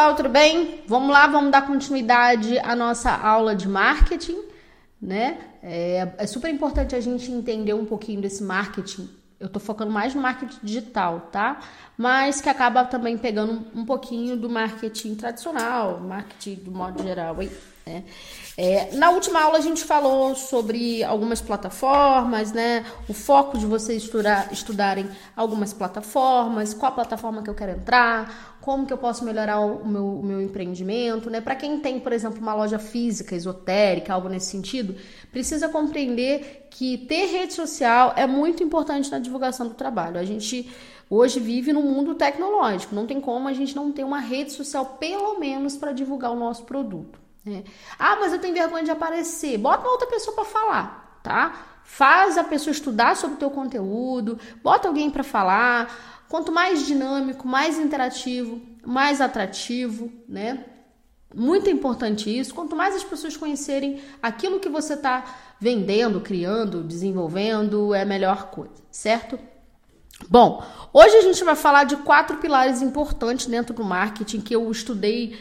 pessoal, tudo bem? Vamos lá, vamos dar continuidade à nossa aula de marketing, né? É, é super importante a gente entender um pouquinho desse marketing. Eu tô focando mais no marketing digital, tá? Mas que acaba também pegando um pouquinho do marketing tradicional, marketing do modo geral, hein? Né? É, na última aula a gente falou sobre algumas plataformas, né? O foco de vocês estudar, estudarem algumas plataformas, qual plataforma que eu quero entrar, como que eu posso melhorar o meu, o meu empreendimento, né? Para quem tem, por exemplo, uma loja física, esotérica, algo nesse sentido, precisa compreender que ter rede social é muito importante na divulgação do trabalho. A gente hoje vive num mundo tecnológico, não tem como a gente não ter uma rede social, pelo menos, para divulgar o nosso produto. É. Ah, mas eu tenho vergonha de aparecer. Bota uma outra pessoa para falar, tá? Faz a pessoa estudar sobre o teu conteúdo, bota alguém para falar. Quanto mais dinâmico, mais interativo, mais atrativo, né? Muito importante isso. Quanto mais as pessoas conhecerem aquilo que você está vendendo, criando, desenvolvendo, é a melhor coisa, certo? Bom, hoje a gente vai falar de quatro pilares importantes dentro do marketing que eu estudei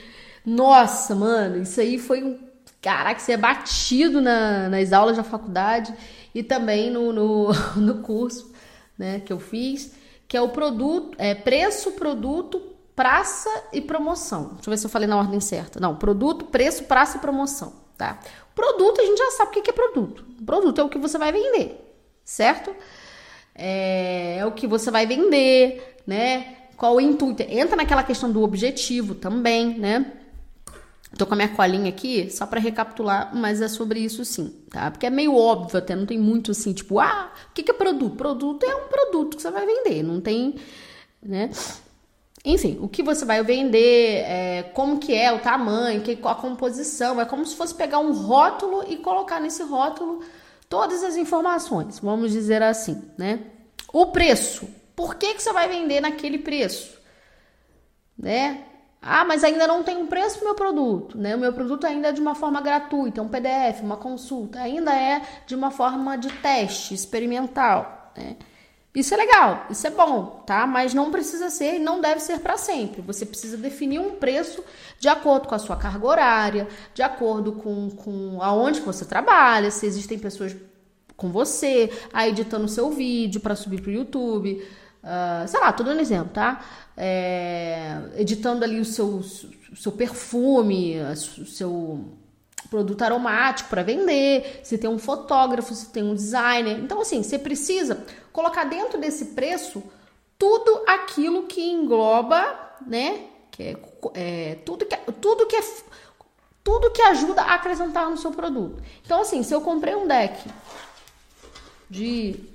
nossa, mano, isso aí foi um. Caraca, você é batido na, nas aulas da faculdade e também no, no, no curso né, que eu fiz, que é o produto, é preço, produto, praça e promoção. Deixa eu ver se eu falei na ordem certa. Não, produto, preço, praça e promoção, tá? Produto, a gente já sabe o que é produto. Produto é o que você vai vender, certo? É, é o que você vai vender, né? Qual o intuito? Entra naquela questão do objetivo também, né? Tô com a minha colinha aqui, só para recapitular, mas é sobre isso sim, tá? Porque é meio óbvio até, não tem muito assim, tipo, ah, o que, que é produto? Produto é um produto que você vai vender, não tem, né? Enfim, o que você vai vender, é, como que é o tamanho, que, a composição, é como se fosse pegar um rótulo e colocar nesse rótulo todas as informações, vamos dizer assim, né? O preço, por que, que você vai vender naquele preço? Né? Ah, mas ainda não tem um preço para o meu produto, né? O meu produto ainda é de uma forma gratuita, um PDF, uma consulta, ainda é de uma forma de teste experimental, né? Isso é legal, isso é bom, tá? Mas não precisa ser e não deve ser para sempre. Você precisa definir um preço de acordo com a sua carga horária, de acordo com, com aonde você trabalha, se existem pessoas com você, aí editando seu vídeo para subir para o YouTube, uh, sei lá, tô dando exemplo, tá? é, editando ali o seu, seu perfume, o seu produto aromático para vender, se tem um fotógrafo, se tem um designer. Então, assim, você precisa colocar dentro desse preço tudo aquilo que engloba, né? Que é, é, tudo, que, tudo que é tudo que ajuda a acrescentar no seu produto. Então, assim, se eu comprei um deck de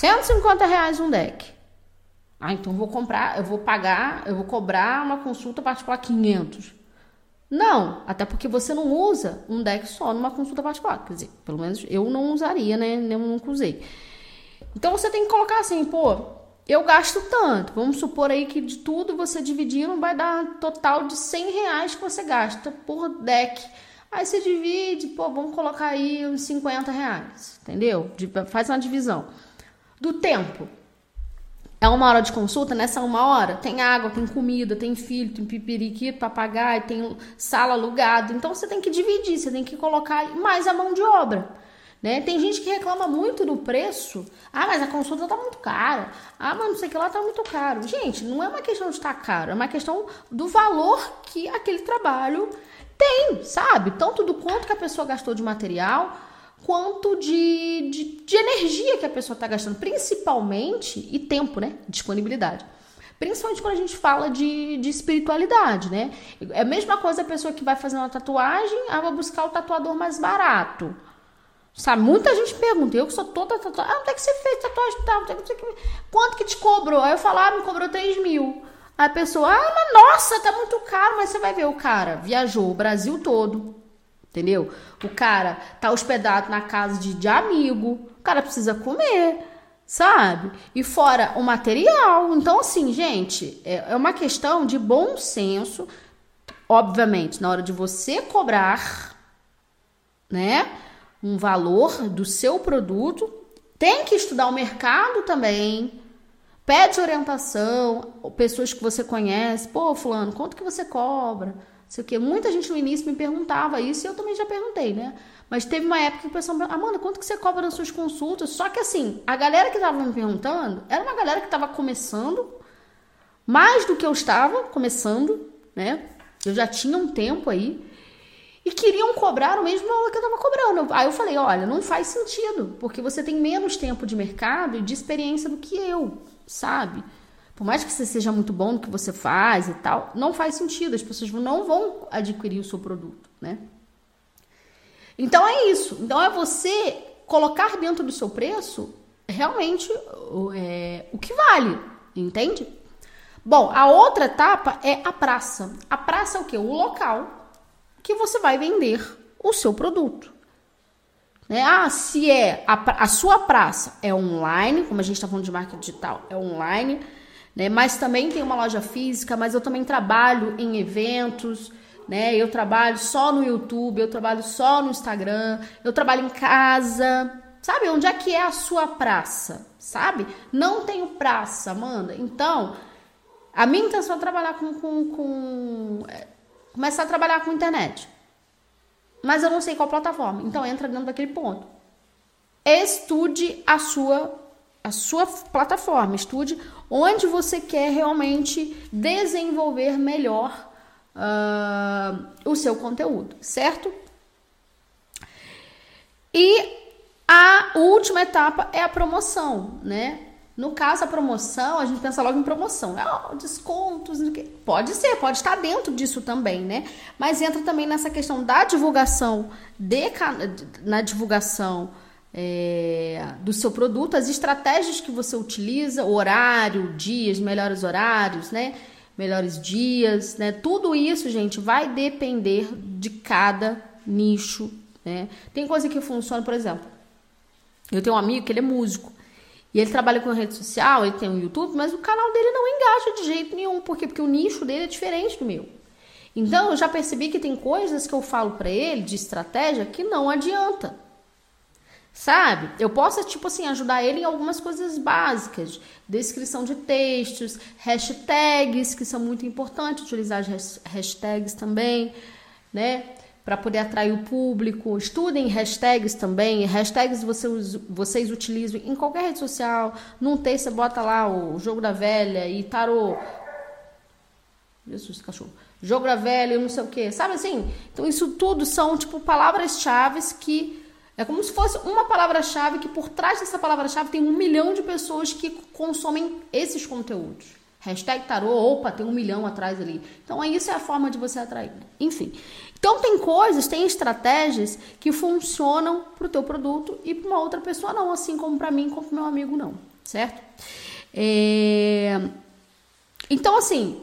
150 reais um deck, ah, então vou comprar, eu vou pagar, eu vou cobrar uma consulta particular 500. Não, até porque você não usa um deck só numa consulta particular. Quer dizer, pelo menos eu não usaria, né? Eu nunca usei. Então você tem que colocar assim, pô, eu gasto tanto. Vamos supor aí que de tudo você dividir não vai dar total de 100 reais que você gasta por deck. Aí você divide, pô, vamos colocar aí uns 50 reais, entendeu? Faz uma divisão. Do tempo. É uma hora de consulta, nessa uma hora tem água, tem comida, tem filho, tem pipiriquito para pagar, tem sala alugada. Então você tem que dividir, você tem que colocar mais a mão de obra. Né? Tem gente que reclama muito do preço. Ah, mas a consulta tá muito cara. Ah, mas não sei o que lá tá muito caro. Gente, não é uma questão de estar tá caro, é uma questão do valor que aquele trabalho tem, sabe? Tanto do quanto que a pessoa gastou de material, quanto de, de, de energia que a pessoa está gastando, principalmente, e tempo, né? Disponibilidade. Principalmente quando a gente fala de, de espiritualidade, né? É a mesma coisa a pessoa que vai fazer uma tatuagem, ah, vai buscar o tatuador mais barato. Sabe, muita gente pergunta, eu que sou toda tatuagem, ah, onde é que você fez tatuagem tal? Quanto que te cobrou? Aí eu falo, ah, me cobrou 3 mil. Aí a pessoa, ah, mas nossa, tá muito caro, mas você vai ver, o cara viajou o Brasil todo, entendeu? O cara tá hospedado na casa de, de amigo, o cara precisa comer, sabe? E fora o material. Então, assim, gente, é, é uma questão de bom senso, obviamente, na hora de você cobrar, né, um valor do seu produto, tem que estudar o mercado também, Pede orientação, pessoas que você conhece. Pô, fulano, quanto que você cobra? Sei o quê. Muita gente no início me perguntava isso e eu também já perguntei, né? Mas teve uma época que o pessoal me perguntou, Amanda, quanto que você cobra nas suas consultas? Só que assim, a galera que estava me perguntando era uma galera que estava começando, mais do que eu estava começando, né? Eu já tinha um tempo aí. E queriam cobrar o mesmo valor que eu estava cobrando. Aí eu falei, olha, não faz sentido, porque você tem menos tempo de mercado e de experiência do que eu, sabe? Por mais que você seja muito bom no que você faz e tal, não faz sentido. As pessoas não vão adquirir o seu produto, né? Então é isso. Então é você colocar dentro do seu preço realmente é, o que vale, entende? Bom, a outra etapa é a praça. A praça é o que? O local que você vai vender o seu produto. Né? Ah, se é a, a sua praça é online, como a gente está falando de marketing digital, é online, né? Mas também tem uma loja física, mas eu também trabalho em eventos, né? Eu trabalho só no YouTube, eu trabalho só no Instagram, eu trabalho em casa. Sabe onde é que é a sua praça? Sabe? Não tenho praça, Amanda. Então, a minha intenção é trabalhar com, com, com é, começar a trabalhar com internet. Mas eu não sei qual plataforma. Então entra dentro daquele ponto. Estude a sua a sua plataforma, estude onde você quer realmente desenvolver melhor uh, o seu conteúdo, certo? E a última etapa é a promoção, né? No caso, a promoção, a gente pensa logo em promoção? Oh, descontos, pode ser, pode estar dentro disso também, né? Mas entra também nessa questão da divulgação, de, na divulgação é, do seu produto, as estratégias que você utiliza, horário, dias, melhores horários, né? melhores dias, né? Tudo isso, gente, vai depender de cada nicho, né? Tem coisa que funciona, por exemplo, eu tenho um amigo que ele é músico e ele trabalha com rede social, ele tem um YouTube, mas o canal dele não engaja de jeito nenhum, por quê? Porque o nicho dele é diferente do meu. Então, eu já percebi que tem coisas que eu falo para ele de estratégia que não adianta. Sabe? Eu posso, tipo assim, ajudar ele em algumas coisas básicas. Descrição de textos, hashtags, que são muito importantes, utilizar as hashtags também, né? Para poder atrair o público. Estudem hashtags também. Hashtags vocês, vocês utilizam em qualquer rede social. Num texto você bota lá o jogo da velha e tarô. Jesus, cachorro. Jogo da velha não sei o que. Sabe assim? Então, isso tudo são, tipo, palavras-chave que é como se fosse uma palavra-chave que por trás dessa palavra-chave tem um milhão de pessoas que consomem esses conteúdos. Hashtag tarô, opa, tem um milhão atrás ali. Então, isso é a forma de você atrair. Enfim. Então, tem coisas, tem estratégias que funcionam para o teu produto e para uma outra pessoa não, assim como para mim, como para meu amigo não, certo? É... Então, assim,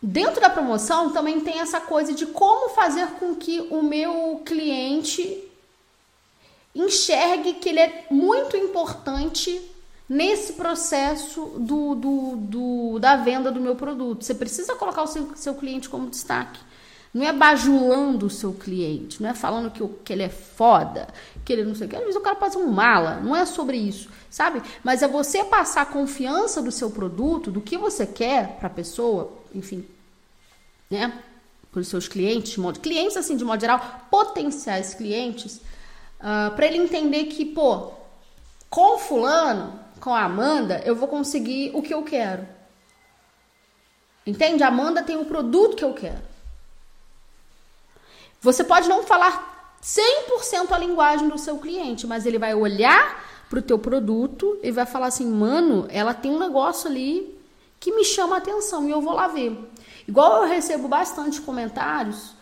dentro da promoção também tem essa coisa de como fazer com que o meu cliente enxergue que ele é muito importante nesse processo do, do, do, da venda do meu produto. Você precisa colocar o seu, seu cliente como destaque. Não é bajulando o seu cliente, não é falando que, que ele é foda, que ele não sei o que. Às vezes o cara pode um mala, não é sobre isso, sabe? Mas é você passar a confiança do seu produto, do que você quer para a pessoa, enfim, né? Para os seus clientes, clientes assim, de modo geral, potenciais clientes, Ah, para ele entender que, pô, com fulano, com a Amanda, eu vou conseguir o que eu quero. Entende? A Amanda tem o produto que eu quero. Você pode não falar 100% a linguagem do seu cliente, mas ele vai olhar para o teu produto e vai falar assim, mano, ela tem um negócio ali que me chama a atenção e eu vou lá ver. Igual eu recebo bastante comentários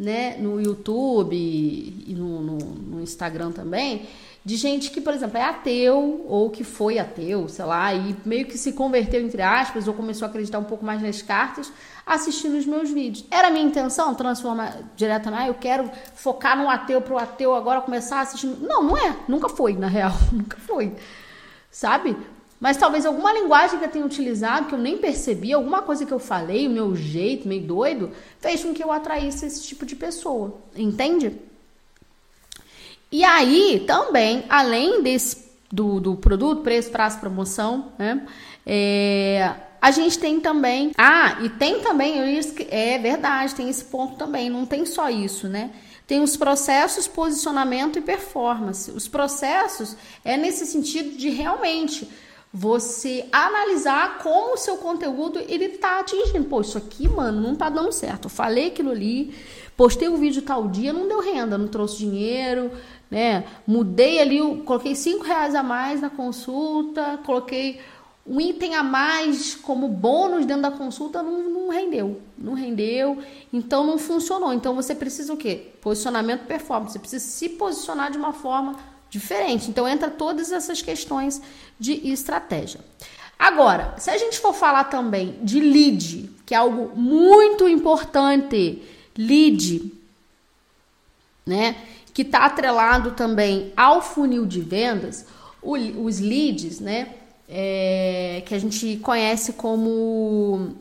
né, no YouTube e no, no, no, Instagram também, de gente que, por exemplo, é ateu ou que foi ateu, sei lá, e meio que se converteu, entre aspas, ou começou a acreditar um pouco mais nas cartas, assistindo os meus vídeos. Era a minha intenção transformar diretamente, ah, eu quero focar no ateu para o ateu agora começar a assistir. Não, não é, nunca foi, na real, nunca foi. Sabe? Mas talvez alguma linguagem que eu tenha utilizado, que eu nem percebi, alguma coisa que eu falei, o meu jeito meio doido, fez com que eu atraísse esse tipo de pessoa. Entende? E aí, também, além desse do, do produto, preço, prazo, promoção, né? É, a gente tem também. Ah, e tem também, é verdade, tem esse ponto também, não tem só isso, né? Tem os processos, posicionamento e performance. Os processos é nesse sentido de realmente você analisar como o seu conteúdo ele tá atingindo. Pô, isso aqui, mano, não tá dando certo. Eu falei aquilo ali, postei o um vídeo tal dia, não deu renda, não trouxe dinheiro, né? Mudei ali, coloquei cinco reais a mais na consulta, coloquei um item a mais como bônus dentro da consulta, não, não rendeu, não rendeu, então não funcionou. Então você precisa o quê? Posicionamento performance, você precisa se posicionar de uma forma diferente. Então entra todas essas questões de estratégia. Agora, se a gente for falar também de lead, que é algo muito importante, lead, né, que está atrelado também ao funil de vendas, o, os leads, né, é, que a gente conhece como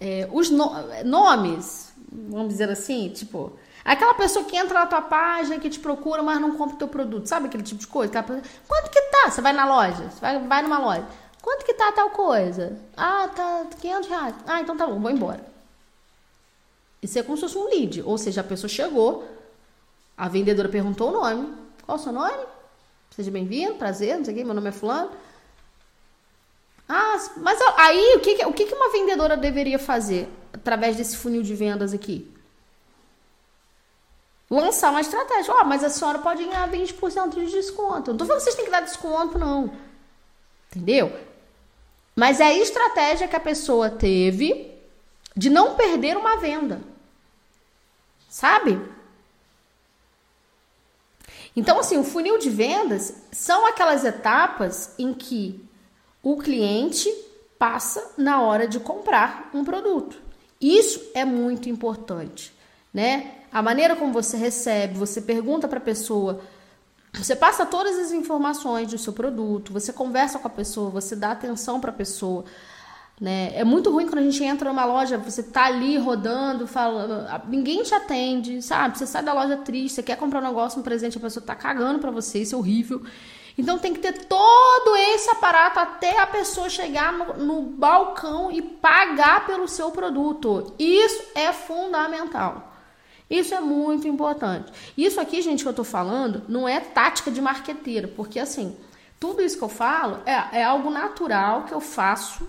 é, os no, nomes, vamos dizer assim, tipo, Aquela pessoa que entra na tua página, que te procura, mas não compra o teu produto. Sabe aquele tipo de coisa? Quanto que tá? Você vai na loja, você vai, vai numa loja. Quanto que tá tal coisa? Ah, tá 500 reais. Ah, então tá bom, vou embora. Isso é como se fosse um lead. Ou seja, a pessoa chegou, a vendedora perguntou o nome. Qual o seu nome? Seja bem-vindo, prazer, não sei o que, meu nome é fulano. Ah, mas aí o que, o que uma vendedora deveria fazer através desse funil de vendas aqui? Lançar uma estratégia. Ó, oh, mas a senhora pode ganhar 20% de desconto. Não tô falando que vocês têm que dar desconto, não. Entendeu? Mas é a estratégia que a pessoa teve de não perder uma venda. Sabe? Então, assim, o funil de vendas são aquelas etapas em que o cliente passa na hora de comprar um produto. Isso é muito importante, né? A maneira como você recebe, você pergunta para a pessoa, você passa todas as informações do seu produto, você conversa com a pessoa, você dá atenção para a pessoa. Né? É muito ruim quando a gente entra numa loja, você tá ali rodando, falando, ninguém te atende, sabe? Você sai da loja triste, você quer comprar um negócio, um presente, a pessoa tá cagando para você, isso é horrível. Então tem que ter todo esse aparato até a pessoa chegar no, no balcão e pagar pelo seu produto. Isso é fundamental. Isso é muito importante. Isso aqui, gente, que eu tô falando, não é tática de marqueteira, porque assim, tudo isso que eu falo é, é algo natural que eu faço,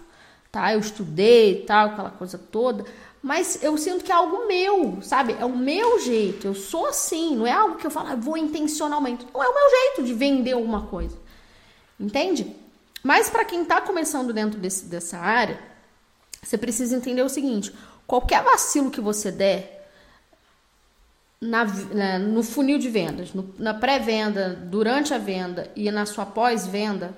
tá? Eu estudei tal, aquela coisa toda, mas eu sinto que é algo meu, sabe? É o meu jeito. Eu sou assim, não é algo que eu falo, ah, vou intencionalmente. Não é o meu jeito de vender alguma coisa. Entende? Mas para quem tá começando dentro desse, dessa área, você precisa entender o seguinte: qualquer vacilo que você der, na, no funil de vendas, no, na pré-venda, durante a venda e na sua pós-venda,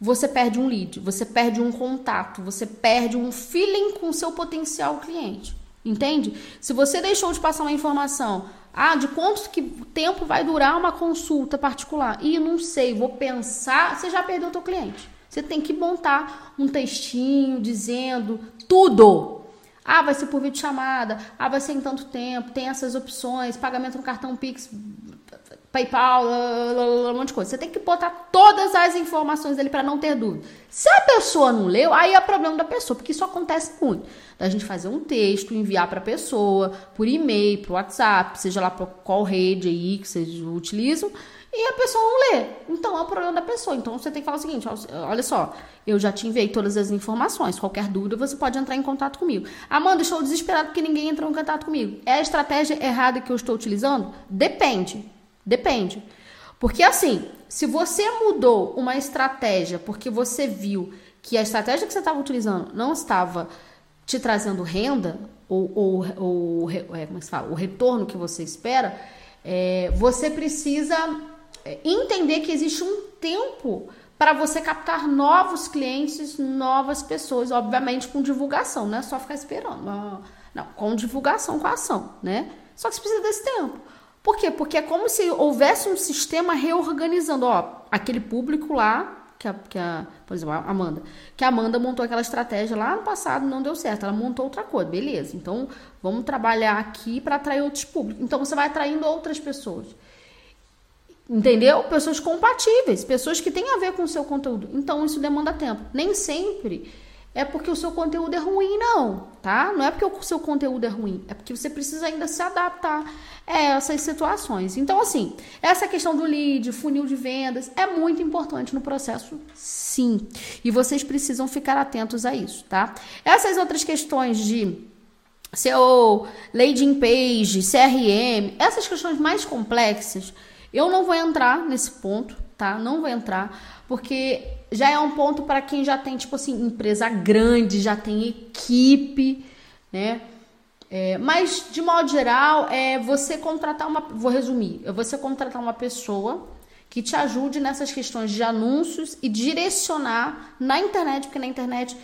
você perde um lead, você perde um contato, você perde um feeling com o seu potencial cliente. Entende? Se você deixou de passar uma informação, ah, de quanto que tempo vai durar uma consulta particular? E não sei, vou pensar, você já perdeu o teu cliente. Você tem que montar um textinho dizendo tudo, ah, vai ser por vídeo chamada. Ah, vai ser em tanto tempo. Tem essas opções. Pagamento no cartão Pix, PayPal, um monte de coisa. Você tem que botar todas as informações ali para não ter dúvida. Se a pessoa não leu, aí é problema da pessoa, porque isso acontece muito. Da gente fazer um texto, enviar para a pessoa por e-mail, por WhatsApp, seja lá qual rede aí que vocês utilizam e a pessoa não lê. Então é o problema da pessoa. Então você tem que falar o seguinte: olha só, eu já te enviei todas as informações. Qualquer dúvida, você pode entrar em contato comigo. Amanda, estou desesperado porque ninguém entrou em contato comigo. É a estratégia errada que eu estou utilizando? Depende. Depende. Porque assim, se você mudou uma estratégia porque você viu que a estratégia que você estava utilizando não estava te trazendo renda, ou, ou, ou é, como é se fala? o retorno que você espera, é, você precisa entender que existe um tempo para você captar novos clientes, novas pessoas, obviamente com divulgação, não é só ficar esperando. Não, não, com divulgação, com ação, né? Só que você precisa desse tempo. Por quê? Porque é como se houvesse um sistema reorganizando, ó, aquele público lá, que a, que a por exemplo, a Amanda, que a Amanda montou aquela estratégia lá no passado, não deu certo, ela montou outra coisa, beleza. Então, vamos trabalhar aqui para atrair outros públicos. Então, você vai atraindo outras pessoas. Entendeu? Pessoas compatíveis, pessoas que têm a ver com o seu conteúdo. Então isso demanda tempo. Nem sempre é porque o seu conteúdo é ruim, não, tá? Não é porque o seu conteúdo é ruim, é porque você precisa ainda se adaptar a essas situações. Então, assim, essa questão do lead, funil de vendas, é muito importante no processo, sim. E vocês precisam ficar atentos a isso, tá? Essas outras questões de SEO, landing page, CRM, essas questões mais complexas, eu não vou entrar nesse ponto, tá? Não vou entrar, porque já é um ponto para quem já tem, tipo assim, empresa grande, já tem equipe, né? É, mas, de modo geral, é você contratar uma. Vou resumir: é você contratar uma pessoa que te ajude nessas questões de anúncios e direcionar na internet, porque na internet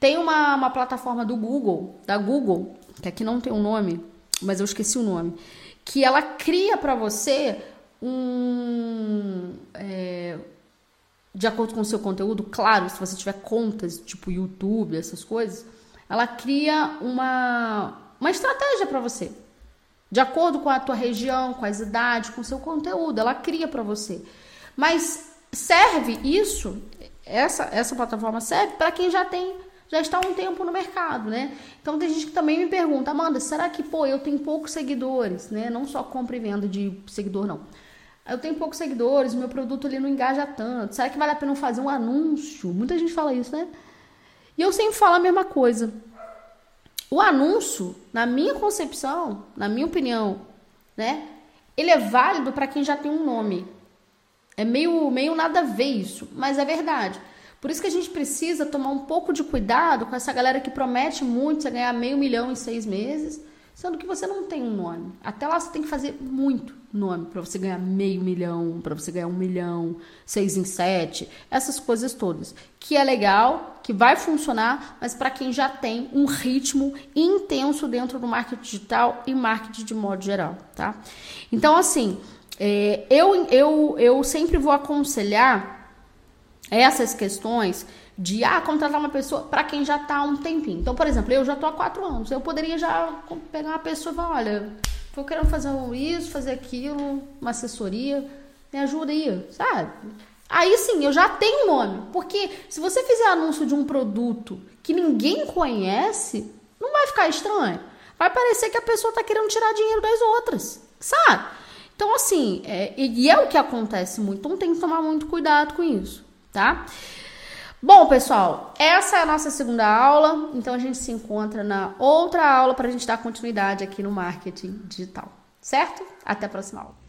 tem uma, uma plataforma do Google, da Google, que aqui não tem um nome, mas eu esqueci o nome, que ela cria para você um. É, de acordo com o seu conteúdo, claro, se você tiver contas tipo YouTube, essas coisas, ela cria uma, uma estratégia para você. De acordo com a tua região, com as idades, com o seu conteúdo, ela cria para você. Mas serve isso, essa, essa plataforma serve para quem já tem já está há um tempo no mercado, né? Então tem gente que também me pergunta, Amanda, será que, pô, eu tenho poucos seguidores, né? Não só compra e venda de seguidor, não. Eu tenho poucos seguidores, meu produto ali não engaja tanto. Será que vale a pena fazer um anúncio? Muita gente fala isso, né? E eu sempre falo a mesma coisa. O anúncio, na minha concepção, na minha opinião, né? Ele é válido para quem já tem um nome. É meio, meio nada a ver isso, mas é verdade. Por isso que a gente precisa tomar um pouco de cuidado com essa galera que promete muito, você ganhar meio milhão em seis meses, sendo que você não tem um nome. Até lá você tem que fazer muito nome para você ganhar meio milhão, para você ganhar um milhão, seis em sete, essas coisas todas. Que é legal, que vai funcionar, mas para quem já tem um ritmo intenso dentro do marketing digital e marketing de modo geral, tá? Então, assim, é, eu, eu, eu sempre vou aconselhar essas questões de ah, contratar uma pessoa para quem já está há um tempinho. Então, por exemplo, eu já estou há quatro anos. Eu poderia já pegar uma pessoa e falar, olha, estou querendo fazer isso, fazer aquilo, uma assessoria, me ajuda aí, sabe? Aí sim, eu já tenho nome. Porque se você fizer anúncio de um produto que ninguém conhece, não vai ficar estranho. Vai parecer que a pessoa está querendo tirar dinheiro das outras, sabe? Então, assim, é, e é o que acontece muito. Então, tem que tomar muito cuidado com isso tá? Bom, pessoal, essa é a nossa segunda aula, então a gente se encontra na outra aula para a gente dar continuidade aqui no marketing digital, certo? Até a próxima aula.